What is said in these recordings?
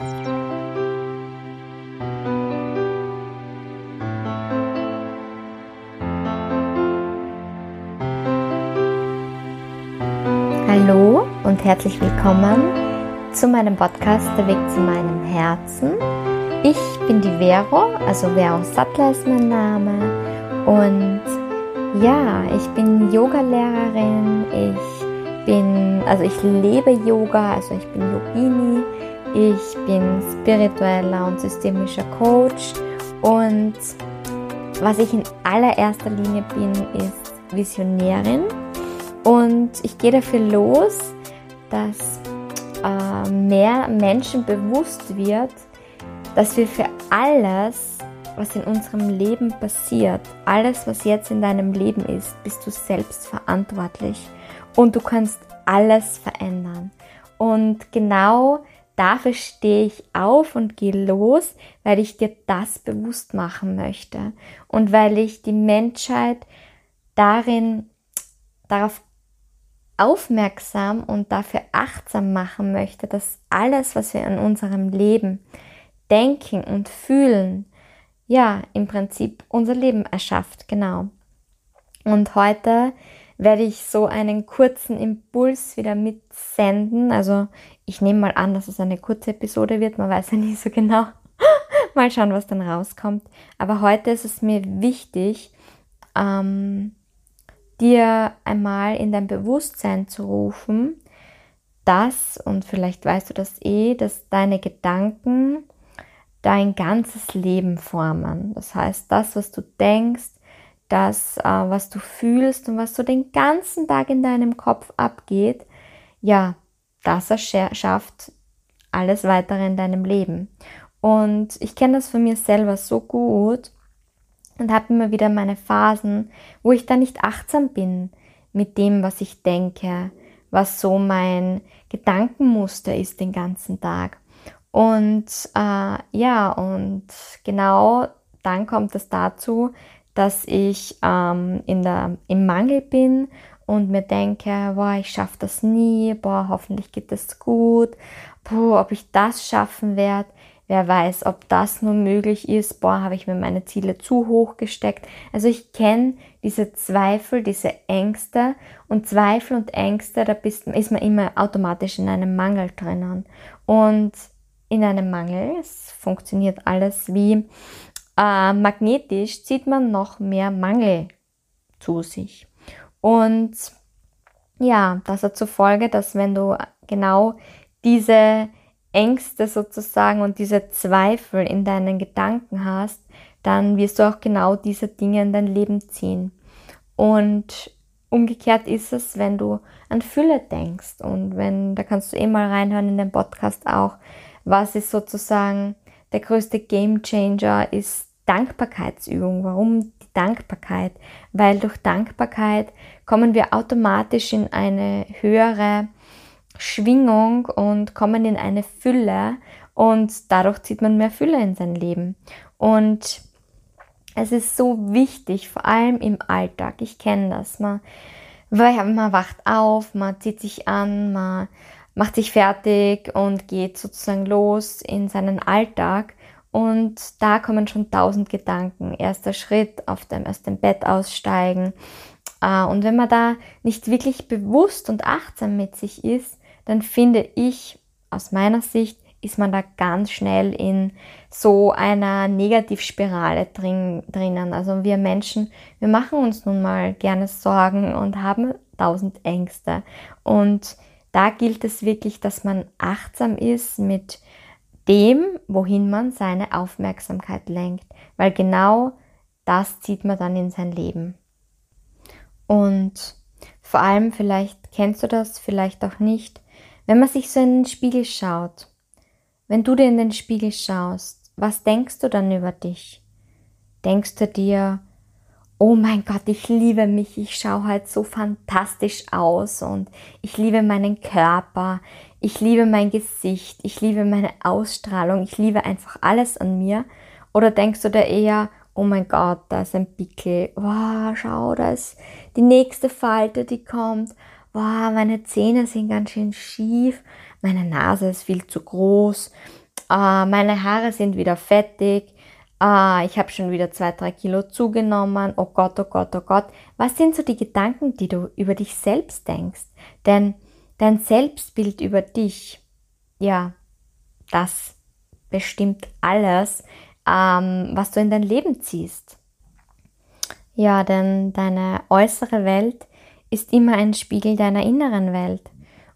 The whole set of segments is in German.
Hallo und herzlich willkommen zu meinem Podcast Der Weg zu meinem Herzen. Ich bin die Vero, also Vero Sattler ist mein Name. Und ja, ich bin Yogalehrerin, ich bin, also ich lebe Yoga, also ich bin Yogini, ich bin spiritueller und systemischer Coach und was ich in allererster Linie bin, ist Visionärin und ich gehe dafür los, dass äh, mehr Menschen bewusst wird, dass wir für alles, was in unserem Leben passiert, alles, was jetzt in deinem Leben ist, bist du selbst verantwortlich und du kannst alles verändern. Und genau dafür stehe ich auf und gehe los, weil ich dir das bewusst machen möchte und weil ich die Menschheit darin darauf aufmerksam und dafür achtsam machen möchte, dass alles, was wir in unserem Leben denken und fühlen, ja, im Prinzip unser Leben erschafft, genau. Und heute werde ich so einen kurzen Impuls wieder mitsenden. Also ich nehme mal an, dass es eine kurze Episode wird, man weiß ja nie so genau. mal schauen, was dann rauskommt. Aber heute ist es mir wichtig, ähm, dir einmal in dein Bewusstsein zu rufen, dass, und vielleicht weißt du das eh, dass deine Gedanken dein ganzes Leben formen. Das heißt, das, was du denkst, das, äh, was du fühlst und was so den ganzen Tag in deinem Kopf abgeht, ja, das erschafft alles weitere in deinem Leben. Und ich kenne das von mir selber so gut, und habe immer wieder meine Phasen, wo ich da nicht achtsam bin mit dem, was ich denke, was so mein Gedankenmuster ist den ganzen Tag. Und äh, ja, und genau dann kommt es dazu, dass ich ähm, in der, im Mangel bin und mir denke, boah, ich schaffe das nie, boah, hoffentlich geht es gut, boah, ob ich das schaffen werde. Wer weiß, ob das nur möglich ist. Boah, habe ich mir meine Ziele zu hoch gesteckt. Also ich kenne diese Zweifel, diese Ängste und Zweifel und Ängste, da bist, ist man immer automatisch in einem Mangel drinnen. Und in einem Mangel, es funktioniert alles wie äh, magnetisch, zieht man noch mehr Mangel zu sich. Und ja, das hat zur Folge, dass wenn du genau diese Ängste sozusagen und diese Zweifel in deinen Gedanken hast, dann wirst du auch genau diese Dinge in dein Leben ziehen. Und umgekehrt ist es, wenn du an Fülle denkst und wenn, da kannst du eh mal reinhören in den Podcast auch, was ist sozusagen der größte Game Changer ist Dankbarkeitsübung. Warum die Dankbarkeit? Weil durch Dankbarkeit kommen wir automatisch in eine höhere Schwingung und kommen in eine Fülle und dadurch zieht man mehr Fülle in sein Leben. Und es ist so wichtig, vor allem im Alltag. Ich kenne das. Man, man wacht auf, man zieht sich an, man macht sich fertig und geht sozusagen los in seinen Alltag. Und da kommen schon tausend Gedanken. Erster Schritt, auf dem, aus dem Bett aussteigen. Äh, und wenn man da nicht wirklich bewusst und achtsam mit sich ist, dann finde ich aus meiner Sicht, ist man da ganz schnell in so einer Negativspirale drin, drinnen. Also wir Menschen, wir machen uns nun mal gerne Sorgen und haben tausend Ängste. Und da gilt es wirklich, dass man achtsam ist mit dem, wohin man seine Aufmerksamkeit lenkt, weil genau das zieht man dann in sein Leben. Und vor allem, vielleicht kennst du das, vielleicht auch nicht, wenn man sich so in den Spiegel schaut, wenn du dir in den Spiegel schaust, was denkst du dann über dich? Denkst du dir, oh mein Gott, ich liebe mich, ich schaue halt so fantastisch aus und ich liebe meinen Körper, ich liebe mein Gesicht, ich liebe meine Ausstrahlung, ich liebe einfach alles an mir? Oder denkst du dir eher, oh mein Gott, da ist ein Pickel, wow, schau, da ist die nächste Falte, die kommt, boah, meine Zähne sind ganz schön schief, meine Nase ist viel zu groß, äh, meine Haare sind wieder fettig, äh, ich habe schon wieder zwei, drei Kilo zugenommen, oh Gott, oh Gott, oh Gott. Was sind so die Gedanken, die du über dich selbst denkst? Denn dein Selbstbild über dich, ja, das bestimmt alles, ähm, was du in dein Leben ziehst. Ja, denn deine äußere Welt ist immer ein Spiegel deiner inneren Welt.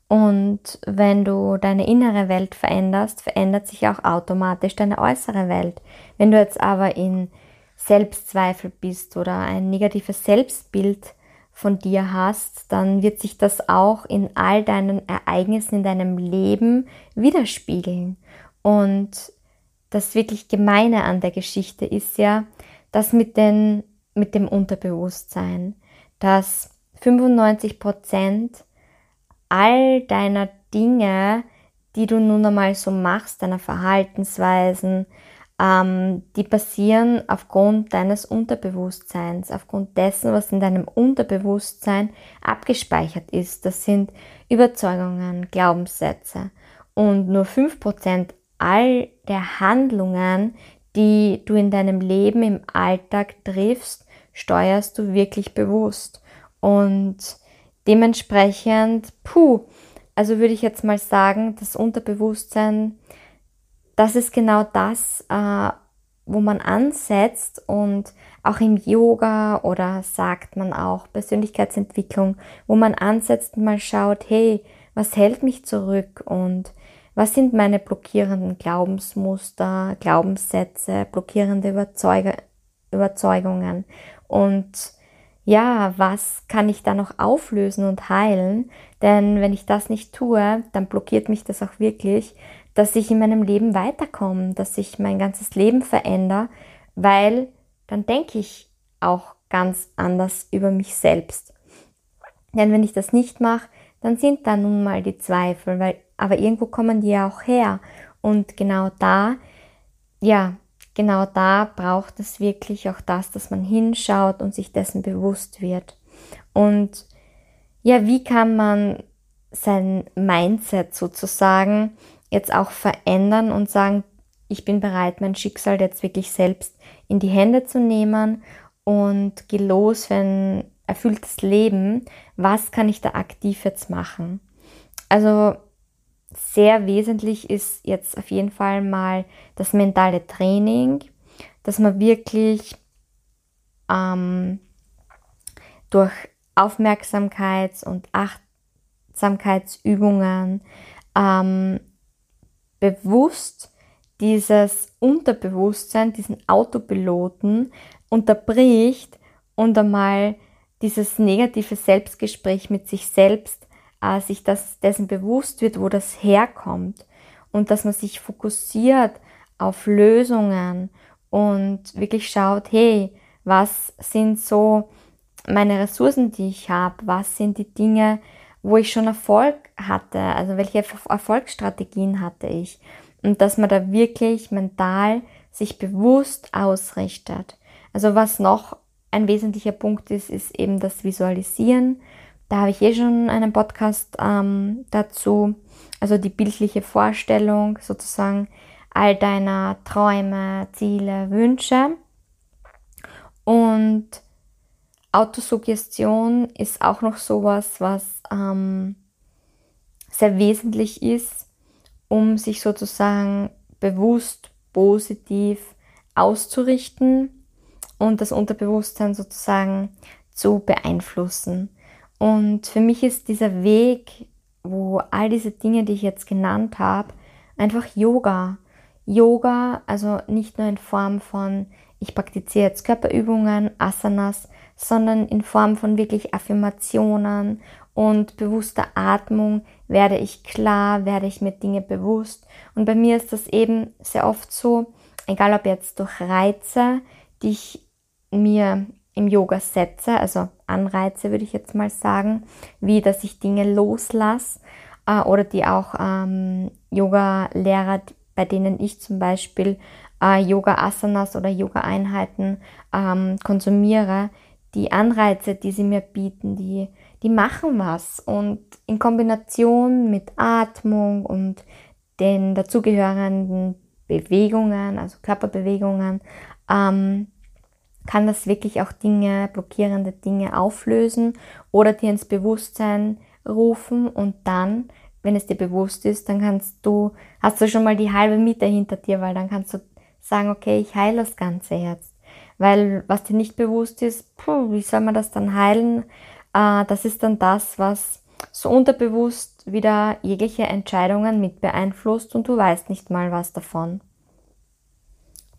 Und wenn du deine innere Welt veränderst, verändert sich auch automatisch deine äußere Welt. Wenn du jetzt aber in Selbstzweifel bist oder ein negatives Selbstbild von dir hast, dann wird sich das auch in all deinen Ereignissen in deinem Leben widerspiegeln. Und das wirklich Gemeine an der Geschichte ist ja, dass mit, den, mit dem Unterbewusstsein, dass 95 Prozent all deiner Dinge, die du nun einmal so machst, deiner Verhaltensweisen, ähm, die passieren aufgrund deines Unterbewusstseins, aufgrund dessen, was in deinem Unterbewusstsein abgespeichert ist. Das sind Überzeugungen, Glaubenssätze. Und nur 5% all der Handlungen, die du in deinem Leben im Alltag triffst, steuerst du wirklich bewusst. Und Dementsprechend, puh, also würde ich jetzt mal sagen, das Unterbewusstsein, das ist genau das, äh, wo man ansetzt und auch im Yoga oder sagt man auch Persönlichkeitsentwicklung, wo man ansetzt und mal schaut, hey, was hält mich zurück und was sind meine blockierenden Glaubensmuster, Glaubenssätze, blockierende Überzeug Überzeugungen? Und ja, was kann ich da noch auflösen und heilen? Denn wenn ich das nicht tue, dann blockiert mich das auch wirklich, dass ich in meinem Leben weiterkomme, dass ich mein ganzes Leben verändere, weil dann denke ich auch ganz anders über mich selbst. Denn wenn ich das nicht mache, dann sind da nun mal die Zweifel, weil, aber irgendwo kommen die ja auch her. Und genau da, ja, genau da braucht es wirklich auch das, dass man hinschaut und sich dessen bewusst wird. Und ja, wie kann man sein Mindset sozusagen jetzt auch verändern und sagen, ich bin bereit, mein Schicksal jetzt wirklich selbst in die Hände zu nehmen und geh los für ein erfülltes Leben. Was kann ich da aktiv jetzt machen? Also sehr wesentlich ist jetzt auf jeden Fall mal das mentale Training, dass man wirklich ähm, durch Aufmerksamkeits- und Achtsamkeitsübungen ähm, bewusst dieses Unterbewusstsein, diesen Autopiloten unterbricht und einmal dieses negative Selbstgespräch mit sich selbst äh, sich das, dessen bewusst wird, wo das herkommt. Und dass man sich fokussiert auf Lösungen und wirklich schaut, hey, was sind so meine Ressourcen, die ich habe, was sind die Dinge, wo ich schon Erfolg hatte, also welche Erfolgsstrategien hatte ich? Und dass man da wirklich mental sich bewusst ausrichtet. Also was noch ein wesentlicher Punkt ist, ist eben das Visualisieren da habe ich eh schon einen Podcast ähm, dazu. Also die bildliche Vorstellung sozusagen all deiner Träume, Ziele, Wünsche. Und Autosuggestion ist auch noch sowas, was ähm, sehr wesentlich ist, um sich sozusagen bewusst positiv auszurichten und das Unterbewusstsein sozusagen zu beeinflussen. Und für mich ist dieser Weg, wo all diese Dinge, die ich jetzt genannt habe, einfach Yoga. Yoga, also nicht nur in Form von, ich praktiziere jetzt Körperübungen, Asanas, sondern in Form von wirklich Affirmationen und bewusster Atmung werde ich klar, werde ich mir Dinge bewusst. Und bei mir ist das eben sehr oft so, egal ob jetzt durch Reize, die ich mir im Yoga setze, also Anreize würde ich jetzt mal sagen, wie dass ich Dinge loslasse äh, oder die auch ähm, Yoga-Lehrer, bei denen ich zum Beispiel äh, Yoga-Asanas oder Yoga-Einheiten ähm, konsumiere, die Anreize, die sie mir bieten, die, die machen was. Und in Kombination mit Atmung und den dazugehörenden Bewegungen, also Körperbewegungen, ähm, kann das wirklich auch Dinge, blockierende Dinge auflösen oder dir ins Bewusstsein rufen und dann, wenn es dir bewusst ist, dann kannst du, hast du schon mal die halbe Miete hinter dir, weil dann kannst du sagen, okay, ich heile das Ganze jetzt. Weil was dir nicht bewusst ist, puh, wie soll man das dann heilen? Äh, das ist dann das, was so unterbewusst wieder jegliche Entscheidungen mit beeinflusst und du weißt nicht mal was davon.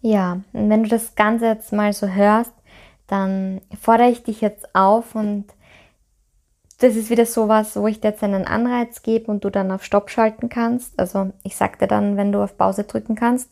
Ja, und wenn du das Ganze jetzt mal so hörst, dann fordere ich dich jetzt auf und das ist wieder sowas, wo ich dir jetzt einen Anreiz gebe und du dann auf Stopp schalten kannst. Also ich sag dir dann, wenn du auf Pause drücken kannst,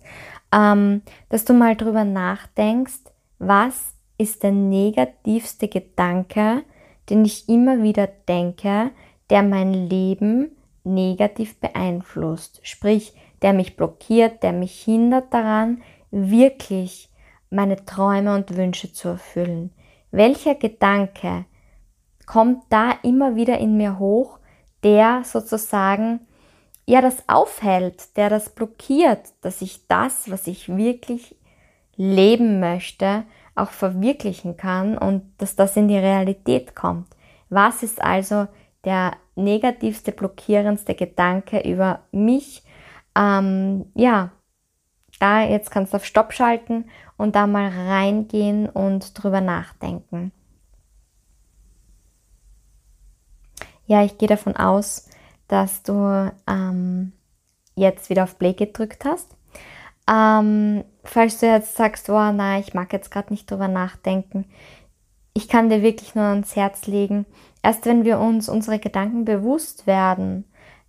ähm, dass du mal drüber nachdenkst, was ist der negativste Gedanke, den ich immer wieder denke, der mein Leben negativ beeinflusst. Sprich, der mich blockiert, der mich hindert daran, wirklich meine Träume und Wünsche zu erfüllen? Welcher Gedanke kommt da immer wieder in mir hoch, der sozusagen ja das aufhält, der das blockiert, dass ich das, was ich wirklich leben möchte, auch verwirklichen kann und dass das in die Realität kommt. Was ist also der negativste, blockierendste Gedanke über mich? Ähm, ja, da jetzt kannst du auf Stopp schalten und da mal reingehen und drüber nachdenken. Ja, ich gehe davon aus, dass du ähm, jetzt wieder auf Play gedrückt hast. Ähm, falls du jetzt sagst, oh nein, ich mag jetzt gerade nicht drüber nachdenken, ich kann dir wirklich nur ans Herz legen, erst wenn wir uns unsere Gedanken bewusst werden,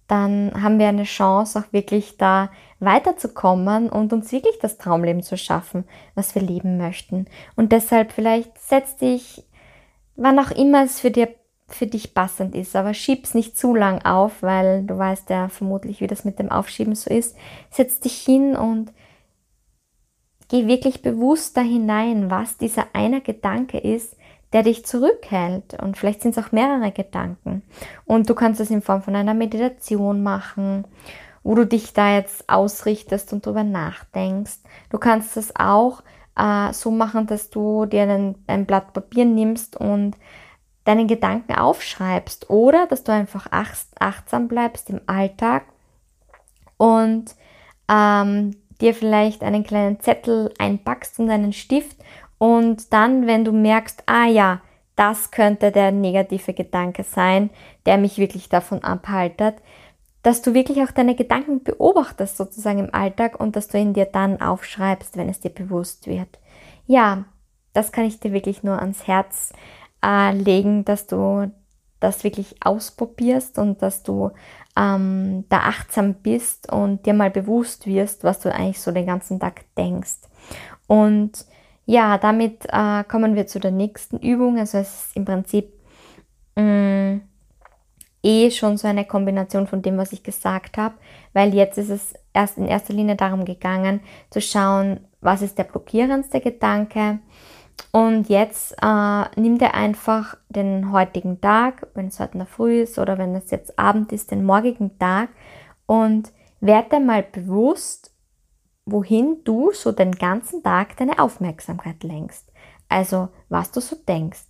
dann haben wir eine Chance, auch wirklich da weiterzukommen und uns wirklich das Traumleben zu schaffen, was wir leben möchten. Und deshalb vielleicht setz dich, wann auch immer es für, dir, für dich passend ist, aber schieb's nicht zu lang auf, weil du weißt ja vermutlich, wie das mit dem Aufschieben so ist. Setz dich hin und geh wirklich bewusst da hinein, was dieser eine Gedanke ist, der dich zurückhält. Und vielleicht sind es auch mehrere Gedanken. Und du kannst es in Form von einer Meditation machen, wo du dich da jetzt ausrichtest und darüber nachdenkst. Du kannst es auch äh, so machen, dass du dir einen, ein Blatt Papier nimmst und deinen Gedanken aufschreibst oder dass du einfach ach, achtsam bleibst im Alltag und ähm, dir vielleicht einen kleinen Zettel einpackst und einen Stift und dann, wenn du merkst, ah ja, das könnte der negative Gedanke sein, der mich wirklich davon abhaltet, dass du wirklich auch deine Gedanken beobachtest sozusagen im Alltag und dass du ihn dir dann aufschreibst, wenn es dir bewusst wird. Ja, das kann ich dir wirklich nur ans Herz äh, legen, dass du das wirklich ausprobierst und dass du ähm, da achtsam bist und dir mal bewusst wirst, was du eigentlich so den ganzen Tag denkst. Und ja, damit äh, kommen wir zu der nächsten Übung. Also es ist im Prinzip mh, mm, eh schon so eine Kombination von dem, was ich gesagt habe, weil jetzt ist es erst in erster Linie darum gegangen, zu schauen, was ist der blockierendste Gedanke. Und jetzt äh, nimm dir einfach den heutigen Tag, wenn es heute der Früh ist oder wenn es jetzt Abend ist, den morgigen Tag und werde mal bewusst, wohin du so den ganzen Tag deine Aufmerksamkeit lenkst. Also was du so denkst.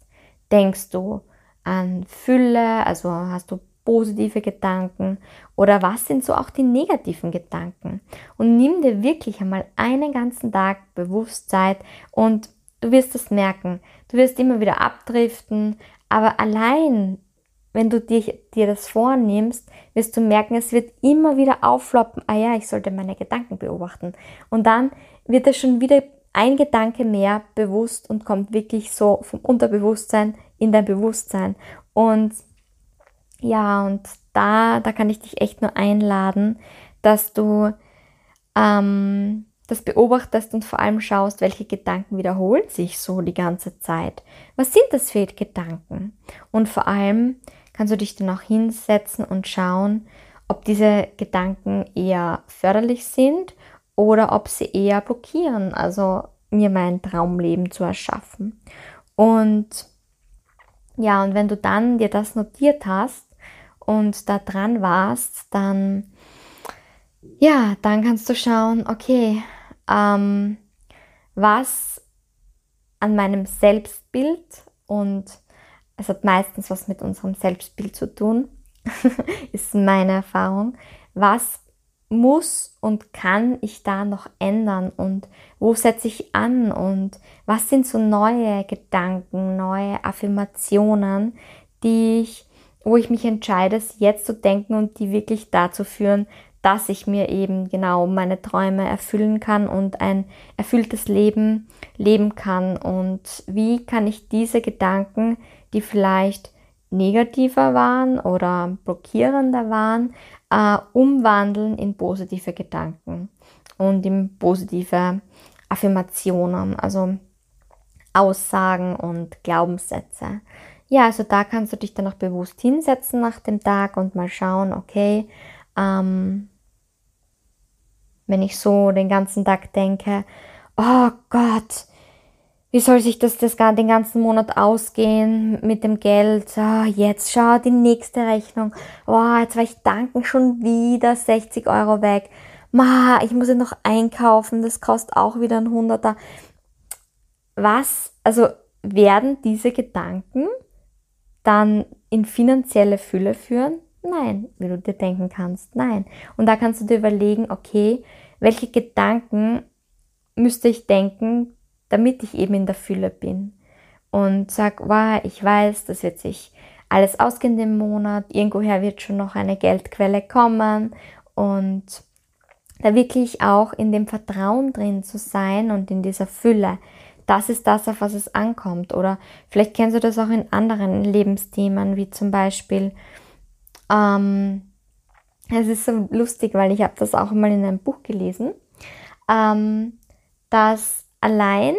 Denkst du an Fülle, also hast du positive Gedanken oder was sind so auch die negativen Gedanken? Und nimm dir wirklich einmal einen ganzen Tag Bewusstsein und du wirst es merken. Du wirst immer wieder abdriften, aber allein wenn du dir, dir das vornimmst, wirst du merken, es wird immer wieder auffloppen, ah ja, ich sollte meine Gedanken beobachten. Und dann wird es schon wieder ein Gedanke mehr bewusst und kommt wirklich so vom Unterbewusstsein in dein Bewusstsein. Und ja, und da, da kann ich dich echt nur einladen, dass du ähm, das beobachtest und vor allem schaust, welche Gedanken wiederholen sich so die ganze Zeit. Was sind das für Gedanken? Und vor allem, kannst du dich dann auch hinsetzen und schauen, ob diese Gedanken eher förderlich sind oder ob sie eher blockieren, also mir mein Traumleben zu erschaffen. Und ja, und wenn du dann dir das notiert hast und da dran warst, dann Ja, dann kannst du schauen, okay, ähm, was an meinem Selbstbild und es hat meistens was mit unserem Selbstbild zu tun, ist meine Erfahrung. Was muss und kann ich da noch ändern und wo setze ich an und was sind so neue Gedanken, neue Affirmationen, die ich, wo ich mich entscheide, jetzt zu denken und die wirklich dazu führen, dass ich mir eben genau meine Träume erfüllen kann und ein erfülltes Leben leben kann und wie kann ich diese Gedanken, die vielleicht negativer waren oder blockierender waren, äh, umwandeln in positive Gedanken und in positive Affirmationen, also Aussagen und Glaubenssätze. Ja, also da kannst du dich dann auch bewusst hinsetzen nach dem Tag und mal schauen, okay, ähm, wenn ich so den ganzen Tag denke, oh Gott, wie soll sich das, das den ganzen Monat ausgehen mit dem Geld? Oh, jetzt schau die nächste Rechnung. Oh, jetzt war ich danken schon wieder 60 Euro weg. Ma, ich muss ja noch einkaufen, das kostet auch wieder ein Hunderter. Was, also werden diese Gedanken dann in finanzielle Fülle führen? Nein, wie du dir denken kannst, nein. Und da kannst du dir überlegen, okay, welche Gedanken müsste ich denken, damit ich eben in der Fülle bin. Und sag, wow, ich weiß, das wird sich alles ausgehen im Monat, irgendwoher wird schon noch eine Geldquelle kommen und da wirklich auch in dem Vertrauen drin zu sein und in dieser Fülle. Das ist das, auf was es ankommt. Oder vielleicht kennst du das auch in anderen Lebensthemen, wie zum Beispiel, ähm, es ist so lustig, weil ich habe das auch mal in einem Buch gelesen, ähm, dass allein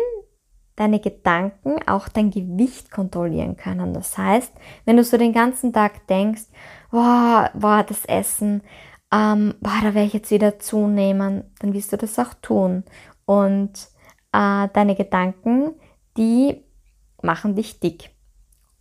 deine Gedanken auch dein Gewicht kontrollieren können. Das heißt, wenn du so den ganzen Tag denkst, boah, boah das Essen, ähm, boah, da werde ich jetzt wieder zunehmen, dann wirst du das auch tun. Und äh, deine Gedanken, die machen dich dick.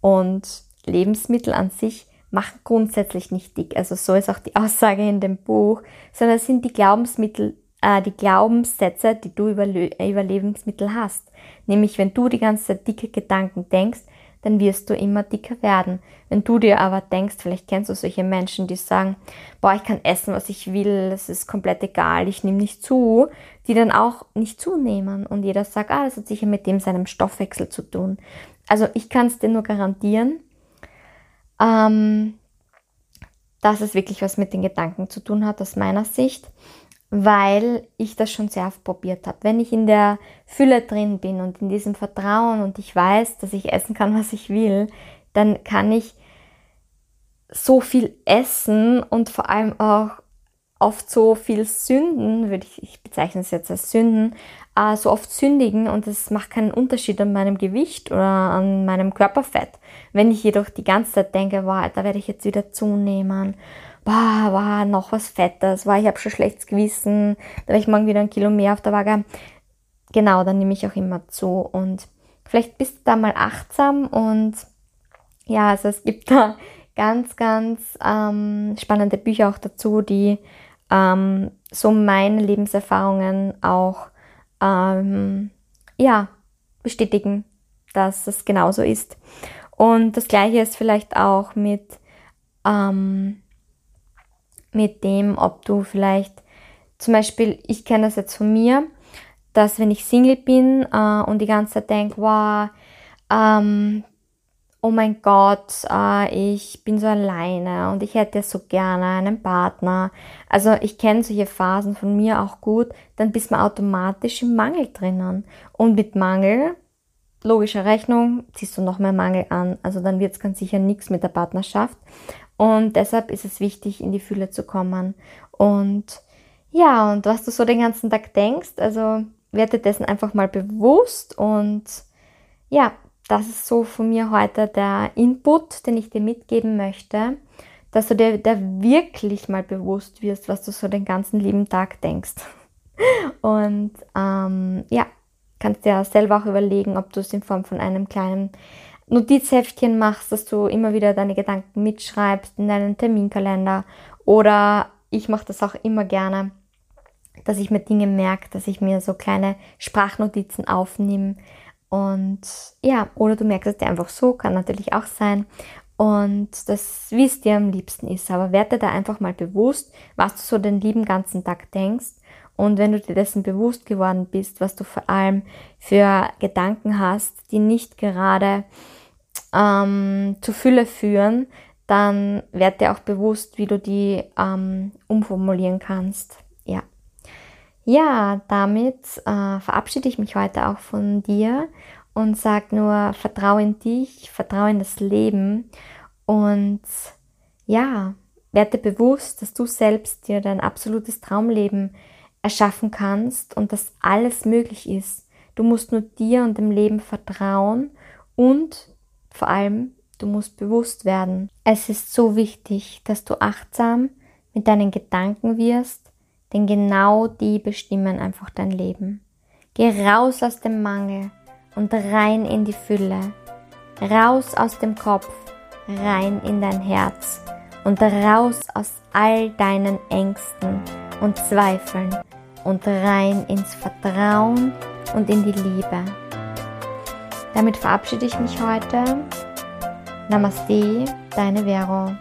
Und Lebensmittel an sich machen grundsätzlich nicht dick. Also so ist auch die Aussage in dem Buch, sondern es sind die Glaubensmittel, äh, die Glaubenssätze, die du über, über Lebensmittel hast. Nämlich, wenn du die ganze Zeit dicke Gedanken denkst, dann wirst du immer dicker werden. Wenn du dir aber denkst, vielleicht kennst du solche Menschen, die sagen, boah, ich kann essen, was ich will, es ist komplett egal, ich nehme nicht zu, die dann auch nicht zunehmen. Und jeder sagt, ah, das hat sicher mit dem seinem Stoffwechsel zu tun. Also ich kann es dir nur garantieren, ähm, dass es wirklich was mit den Gedanken zu tun hat, aus meiner Sicht weil ich das schon sehr oft probiert habe. Wenn ich in der Fülle drin bin und in diesem Vertrauen und ich weiß, dass ich essen kann, was ich will, dann kann ich so viel essen und vor allem auch oft so viel Sünden, würde ich, ich bezeichne es jetzt als Sünden, äh, so oft sündigen und es macht keinen Unterschied an meinem Gewicht oder an meinem Körperfett. Wenn ich jedoch die ganze Zeit denke, wow, da werde ich jetzt wieder zunehmen boah, wow, noch was Fettes, wow, ich habe schon schlechtes Gewissen, da werde ich morgen wieder ein Kilo mehr auf der Waage. Genau, dann nehme ich auch immer zu und vielleicht bist du da mal achtsam und ja, also es gibt da ganz, ganz ähm, spannende Bücher auch dazu, die ähm, so meine Lebenserfahrungen auch ähm, ja, bestätigen, dass es genauso ist. Und das gleiche ist vielleicht auch mit ähm, mit dem, ob du vielleicht zum Beispiel, ich kenne das jetzt von mir, dass wenn ich Single bin äh, und die ganze Zeit denke, wow, ähm, oh mein Gott, äh, ich bin so alleine und ich hätte so gerne einen Partner. Also ich kenne solche Phasen von mir auch gut, dann bist man automatisch im Mangel drinnen. Und mit Mangel, logischer Rechnung, ziehst du noch mehr Mangel an. Also dann wird es ganz sicher nichts mit der Partnerschaft. Und deshalb ist es wichtig, in die Fülle zu kommen. Und ja, und was du so den ganzen Tag denkst, also werde dessen einfach mal bewusst. Und ja, das ist so von mir heute der Input, den ich dir mitgeben möchte, dass du dir da wirklich mal bewusst wirst, was du so den ganzen lieben Tag denkst. Und ähm, ja, kannst dir selber auch überlegen, ob du es in Form von einem kleinen Notizheftchen machst, dass du immer wieder deine Gedanken mitschreibst in deinen Terminkalender oder ich mache das auch immer gerne, dass ich mir Dinge merke, dass ich mir so kleine Sprachnotizen aufnehme. Und ja, oder du merkst es dir einfach so, kann natürlich auch sein. Und das, wie es dir am liebsten ist. Aber werde da einfach mal bewusst, was du so den lieben ganzen Tag denkst. Und wenn du dir dessen bewusst geworden bist, was du vor allem für Gedanken hast, die nicht gerade ähm, zu Fülle führen, dann werd dir auch bewusst, wie du die ähm, umformulieren kannst. Ja. Ja, damit äh, verabschiede ich mich heute auch von dir und sag nur, vertraue in dich, vertraue in das Leben und ja, werde bewusst, dass du selbst dir dein absolutes Traumleben erschaffen kannst und dass alles möglich ist. Du musst nur dir und dem Leben vertrauen und vor allem, du musst bewusst werden. Es ist so wichtig, dass du achtsam mit deinen Gedanken wirst denn genau die bestimmen einfach dein Leben. Geh raus aus dem Mangel und rein in die Fülle. Raus aus dem Kopf, rein in dein Herz und raus aus all deinen Ängsten und Zweifeln und rein ins Vertrauen und in die Liebe. Damit verabschiede ich mich heute. Namaste, deine Vero.